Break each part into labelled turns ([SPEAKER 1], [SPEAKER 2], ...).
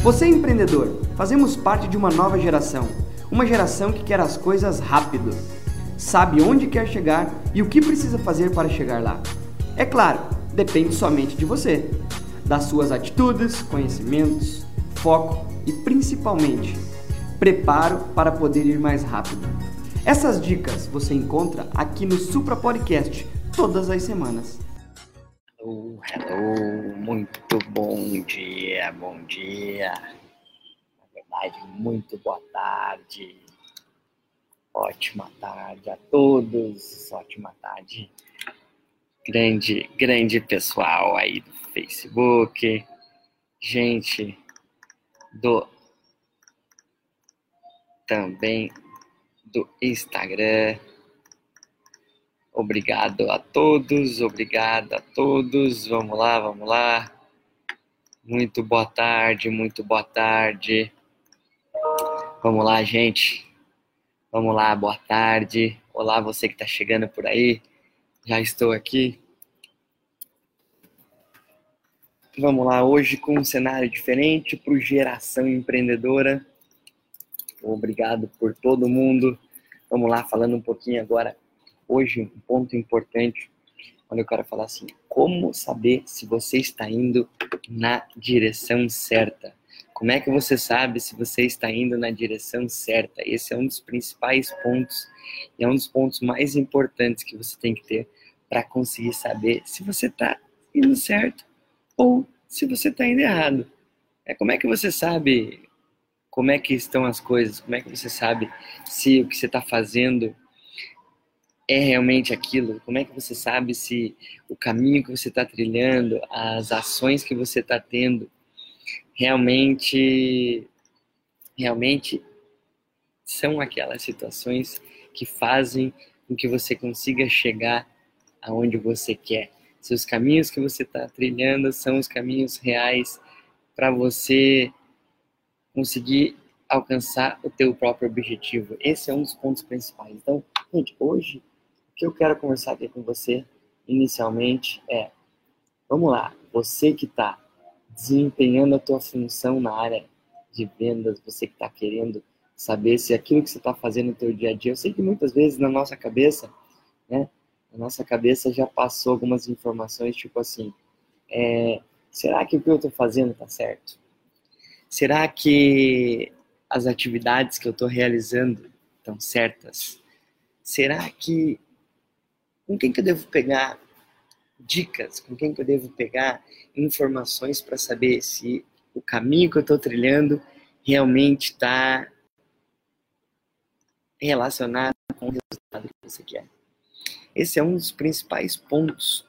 [SPEAKER 1] Você é empreendedor, fazemos parte de uma nova geração, uma geração que quer as coisas rápido, sabe onde quer chegar e o que precisa fazer para chegar lá. É claro, depende somente de você, das suas atitudes, conhecimentos, foco e principalmente preparo para poder ir mais rápido. Essas dicas você encontra aqui no Supra Podcast todas as semanas.
[SPEAKER 2] Hello, hello, muito bom dia, bom dia. Na verdade, muito boa tarde. Ótima tarde a todos, ótima tarde. Grande, grande pessoal aí do Facebook, gente do também do Instagram. Obrigado a todos, obrigado a todos. Vamos lá, vamos lá. Muito boa tarde, muito boa tarde. Vamos lá, gente. Vamos lá, boa tarde. Olá, você que está chegando por aí. Já estou aqui. Vamos lá, hoje com um cenário diferente para o Geração Empreendedora. Obrigado por todo mundo. Vamos lá, falando um pouquinho agora hoje um ponto importante, onde eu quero falar assim: como saber se você está indo na direção certa? Como é que você sabe se você está indo na direção certa? Esse é um dos principais pontos e é um dos pontos mais importantes que você tem que ter para conseguir saber se você está indo certo ou se você está indo errado. É como é que você sabe como é que estão as coisas? Como é que você sabe se o que você está fazendo é realmente aquilo? Como é que você sabe se o caminho que você está trilhando, as ações que você está tendo, realmente, realmente são aquelas situações que fazem com que você consiga chegar aonde você quer? Se os caminhos que você está trilhando são os caminhos reais para você conseguir alcançar o teu próprio objetivo. Esse é um dos pontos principais. Então, gente, hoje o que eu quero conversar aqui com você inicialmente é, vamos lá, você que está desempenhando a tua função na área de vendas, você que está querendo saber se aquilo que você está fazendo no teu dia a dia, eu sei que muitas vezes na nossa cabeça, né, na nossa cabeça já passou algumas informações tipo assim, é, será que o que eu estou fazendo está certo? Será que as atividades que eu estou realizando estão certas? Será que com quem que eu devo pegar dicas? Com quem que eu devo pegar informações para saber se o caminho que eu estou trilhando realmente está relacionado com o resultado que você quer? Esse é um dos principais pontos.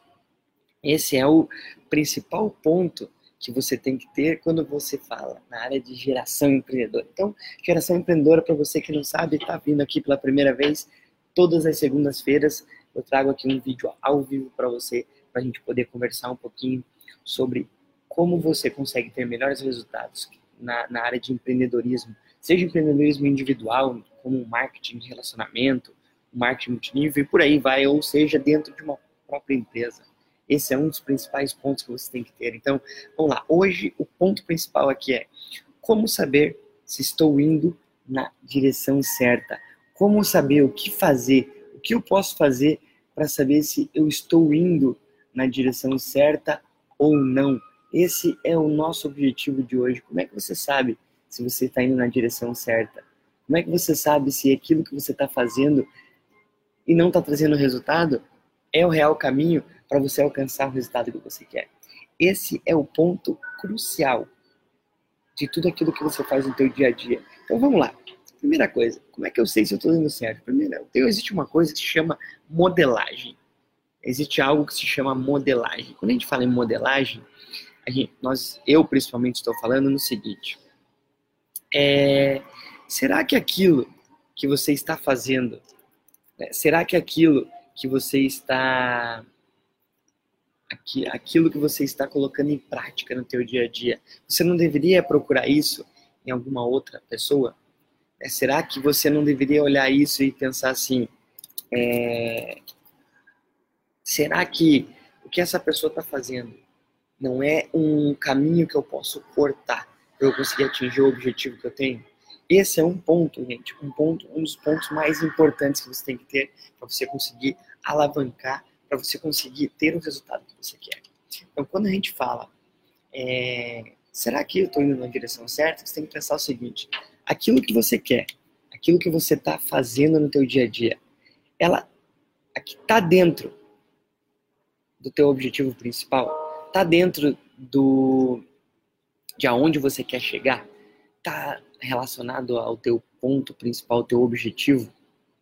[SPEAKER 2] Esse é o principal ponto que você tem que ter quando você fala na área de geração empreendedora. Então, geração empreendedora, para você que não sabe, está vindo aqui pela primeira vez, todas as segundas-feiras eu trago aqui um vídeo ao vivo para você, para a gente poder conversar um pouquinho sobre como você consegue ter melhores resultados na, na área de empreendedorismo, seja empreendedorismo individual, como marketing de relacionamento, marketing multinível e por aí vai, ou seja, dentro de uma própria empresa. Esse é um dos principais pontos que você tem que ter. Então, vamos lá. Hoje, o ponto principal aqui é como saber se estou indo na direção certa. Como saber o que fazer, que eu posso fazer para saber se eu estou indo na direção certa ou não. Esse é o nosso objetivo de hoje. Como é que você sabe se você está indo na direção certa? Como é que você sabe se aquilo que você está fazendo e não está trazendo resultado é o real caminho para você alcançar o resultado que você quer? Esse é o ponto crucial de tudo aquilo que você faz no teu dia a dia. Então vamos lá. Primeira coisa, como é que eu sei se eu estou indo certo? Primeiro, existe uma coisa que se chama modelagem. Existe algo que se chama modelagem. Quando a gente fala em modelagem, gente, nós, eu principalmente estou falando no seguinte: é, será que aquilo que você está fazendo, né, será que aquilo que você está aquilo que você está colocando em prática no teu dia a dia, você não deveria procurar isso em alguma outra pessoa? É, será que você não deveria olhar isso e pensar assim? É, será que o que essa pessoa está fazendo não é um caminho que eu posso cortar? para eu conseguir atingir o objetivo que eu tenho? Esse é um ponto, gente, um ponto, um dos pontos mais importantes que você tem que ter para você conseguir alavancar, para você conseguir ter o resultado que você quer. Então, quando a gente fala, é, será que eu estou indo na direção certa? Você tem que pensar o seguinte: aquilo que você quer, aquilo que você está fazendo no teu dia a dia, ela está dentro do teu objetivo principal, está dentro do de aonde você quer chegar, está relacionado ao teu ponto principal, ao teu objetivo,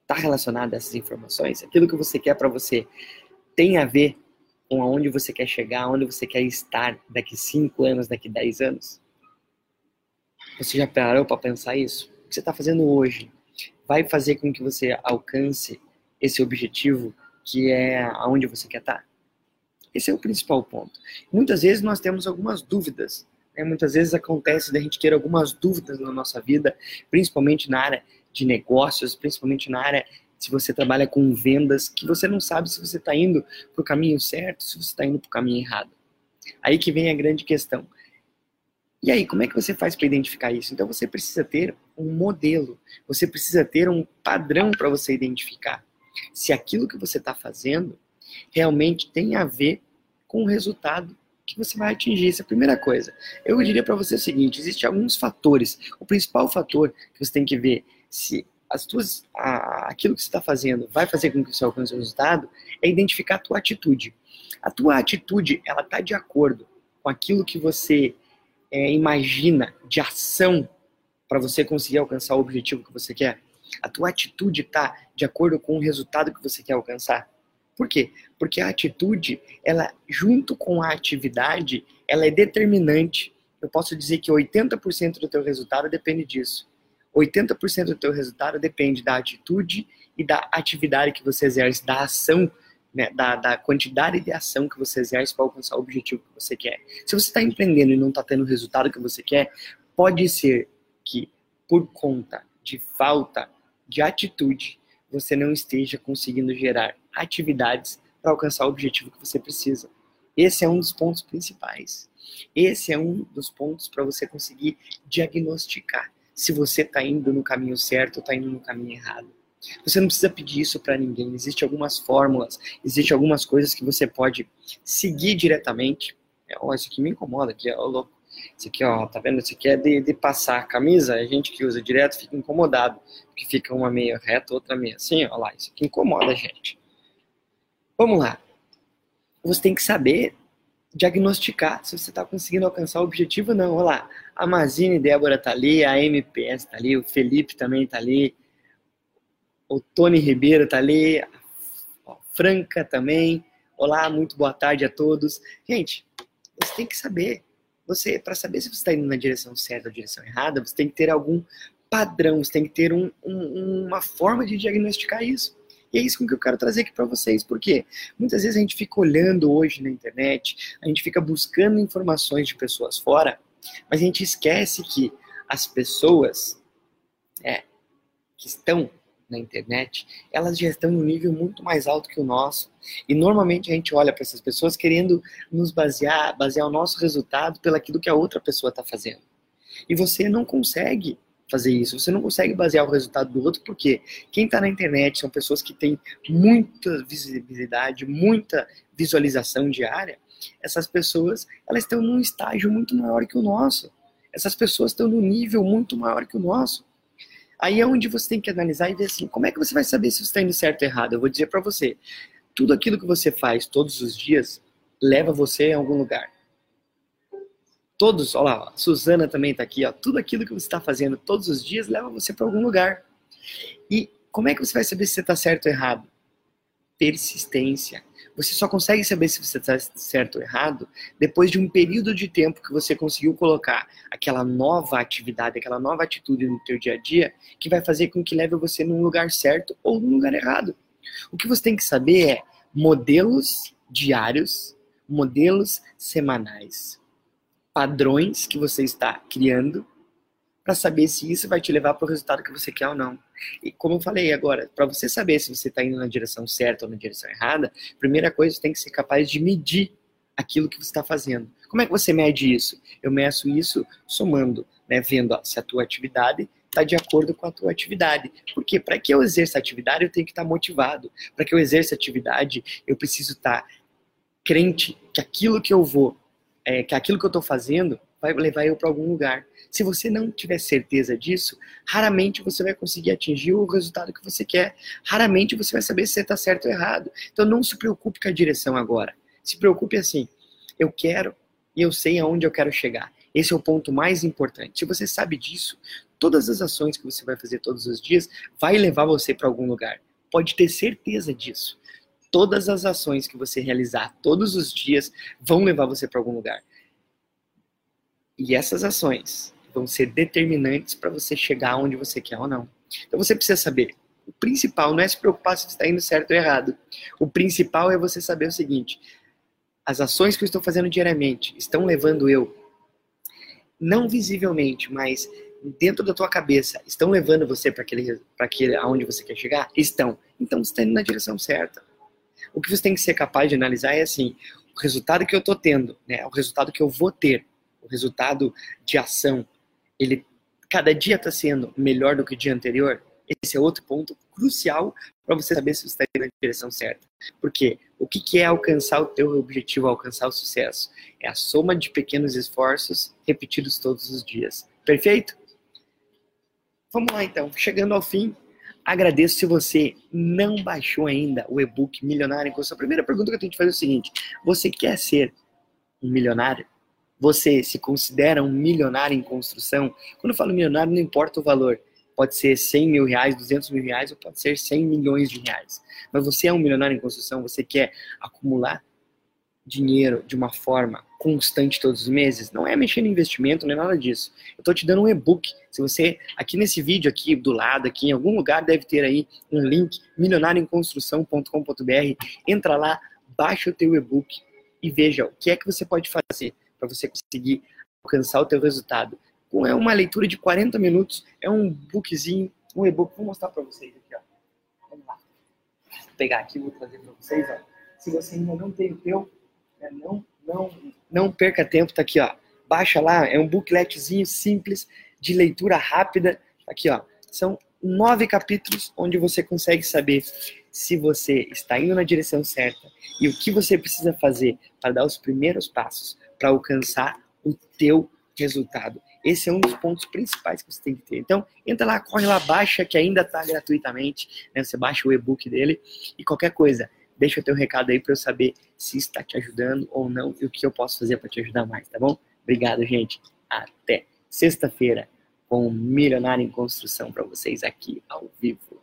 [SPEAKER 2] está relacionado a essas informações, aquilo que você quer para você tem a ver com aonde você quer chegar, aonde você quer estar daqui 5 anos, daqui 10 anos? Você já parou para pensar isso? O que você está fazendo hoje vai fazer com que você alcance esse objetivo que é aonde você quer estar? Tá? Esse é o principal ponto. Muitas vezes nós temos algumas dúvidas. Né? Muitas vezes acontece da gente ter algumas dúvidas na nossa vida, principalmente na área de negócios, principalmente na área se você trabalha com vendas, que você não sabe se você está indo para o caminho certo, se você está indo para o caminho errado. Aí que vem a grande questão. E aí, como é que você faz para identificar isso? Então você precisa ter um modelo, você precisa ter um padrão para você identificar se aquilo que você está fazendo realmente tem a ver com o resultado que você vai atingir. Essa é a primeira coisa. Eu diria para você o seguinte: existem alguns fatores. O principal fator que você tem que ver se as tuas, a, aquilo que você está fazendo vai fazer com que você alcance o resultado é identificar a tua atitude. A tua atitude ela está de acordo com aquilo que você é, imagina de ação para você conseguir alcançar o objetivo que você quer. A tua atitude está de acordo com o resultado que você quer alcançar. Por quê? Porque a atitude, ela junto com a atividade, ela é determinante. Eu posso dizer que 80% do teu resultado depende disso. 80% do teu resultado depende da atitude e da atividade que você exerce, da ação, né, da, da quantidade de ação que você exerce para alcançar o objetivo que você quer. Se você está empreendendo e não está tendo o resultado que você quer, pode ser que por conta de falta de atitude você não esteja conseguindo gerar atividades para alcançar o objetivo que você precisa. Esse é um dos pontos principais. Esse é um dos pontos para você conseguir diagnosticar se você está indo no caminho certo ou está indo no caminho errado. Você não precisa pedir isso para ninguém. Existem algumas fórmulas, existem algumas coisas que você pode seguir diretamente. É, ó, isso aqui me incomoda, aqui, ó, louco. Isso aqui, ó, tá vendo? Isso aqui é de, de passar a camisa, a gente que usa direto fica incomodado, porque fica uma meio reta, outra meio assim, ó lá, isso aqui incomoda a gente. Vamos lá. Você tem que saber diagnosticar se você está conseguindo alcançar o objetivo ou não. Olha lá, a Mazine Débora tá ali, a MPS tá ali, o Felipe também tá ali, o Tony Ribeiro tá ali, a Franca também. Olá, muito boa tarde a todos. Gente, você tem que saber você, para saber se você está indo na direção certa ou direção errada, você tem que ter algum padrão, você tem que ter um, um, uma forma de diagnosticar isso. E é isso que eu quero trazer aqui para vocês, porque muitas vezes a gente fica olhando hoje na internet, a gente fica buscando informações de pessoas fora, mas a gente esquece que as pessoas é, que estão na internet, elas já estão num nível muito mais alto que o nosso. E normalmente a gente olha para essas pessoas querendo nos basear, basear o nosso resultado pelaquilo que a outra pessoa está fazendo. E você não consegue fazer isso, você não consegue basear o resultado do outro, porque quem está na internet são pessoas que têm muita visibilidade, muita visualização diária. Essas pessoas, elas estão num estágio muito maior que o nosso. Essas pessoas estão num nível muito maior que o nosso. Aí é onde você tem que analisar e ver assim, como é que você vai saber se você está indo certo ou errado? Eu vou dizer para você, tudo aquilo que você faz todos os dias leva você a algum lugar. Todos, olha lá, Suzana também está aqui, ó, tudo aquilo que você está fazendo todos os dias leva você para algum lugar. E como é que você vai saber se você está certo ou errado? Persistência. Você só consegue saber se você está certo ou errado depois de um período de tempo que você conseguiu colocar aquela nova atividade, aquela nova atitude no teu dia a dia, que vai fazer com que leve você num lugar certo ou num lugar errado. O que você tem que saber é modelos diários, modelos semanais, padrões que você está criando para saber se isso vai te levar para o resultado que você quer ou não. E como eu falei agora, para você saber se você está indo na direção certa ou na direção errada, primeira coisa, você tem que ser capaz de medir aquilo que você está fazendo. Como é que você mede isso? Eu meço isso somando, né, vendo ó, se a tua atividade está de acordo com a tua atividade. Porque para que eu exerça atividade, eu tenho que estar tá motivado. Para que eu exerça atividade, eu preciso estar tá crente que aquilo que eu vou, é, que aquilo que eu estou fazendo vai levar eu para algum lugar. Se você não tiver certeza disso, raramente você vai conseguir atingir o resultado que você quer. Raramente você vai saber se você está certo ou errado. Então não se preocupe com a direção agora. Se preocupe assim: eu quero e eu sei aonde eu quero chegar. Esse é o ponto mais importante. Se você sabe disso, todas as ações que você vai fazer todos os dias vai levar você para algum lugar. Pode ter certeza disso. Todas as ações que você realizar todos os dias vão levar você para algum lugar. E essas ações vão ser determinantes para você chegar onde você quer ou não. Então você precisa saber. O principal não é se preocupar se está indo certo ou errado. O principal é você saber o seguinte: as ações que eu estou fazendo diariamente estão levando eu, não visivelmente, mas dentro da tua cabeça, estão levando você para aquele, para aquele aonde você quer chegar? Estão. Então você está indo na direção certa. O que você tem que ser capaz de analisar é assim: o resultado que eu estou tendo, né, o resultado que eu vou ter, o resultado de ação, ele cada dia está sendo melhor do que o dia anterior, esse é outro ponto crucial para você saber se você está indo na direção certa. Porque o que, que é alcançar o teu objetivo, alcançar o sucesso? É a soma de pequenos esforços repetidos todos os dias. Perfeito? Vamos lá então, chegando ao fim, agradeço se você não baixou ainda o e-book Milionário em Construção. A primeira pergunta que eu tenho que fazer é o seguinte: você quer ser um milionário? Você se considera um milionário em construção? Quando eu falo milionário, não importa o valor. Pode ser 100 mil reais, 200 mil reais, ou pode ser 100 milhões de reais. Mas você é um milionário em construção, você quer acumular dinheiro de uma forma constante todos os meses, não é mexer no investimento, não é nada disso. Eu estou te dando um e-book. Se você, aqui nesse vídeo, aqui do lado, aqui em algum lugar, deve ter aí um link, milionarioemconstrução.com.br. Entra lá, baixa o teu e-book e veja o que é que você pode fazer para você conseguir alcançar o teu resultado. É uma leitura de 40 minutos, é um bookzinho, um e-book. Vou mostrar para vocês aqui, ó. Vamos lá. Vou pegar aqui, vou trazer para vocês, ó. Se você ainda não tem o teu, né, não, não, não perca tempo, tá aqui, ó. Baixa lá, é um bookletzinho simples, de leitura rápida. Aqui, ó. São nove capítulos onde você consegue saber se você está indo na direção certa e o que você precisa fazer para dar os primeiros passos para alcançar o teu resultado. Esse é um dos pontos principais que você tem que ter. Então, entra lá, corre lá, baixa, que ainda está gratuitamente. Né? Você baixa o e-book dele e qualquer coisa, deixa o teu recado aí para eu saber se está te ajudando ou não e o que eu posso fazer para te ajudar mais, tá bom? Obrigado, gente. Até sexta-feira com Milionário em Construção para vocês aqui ao vivo.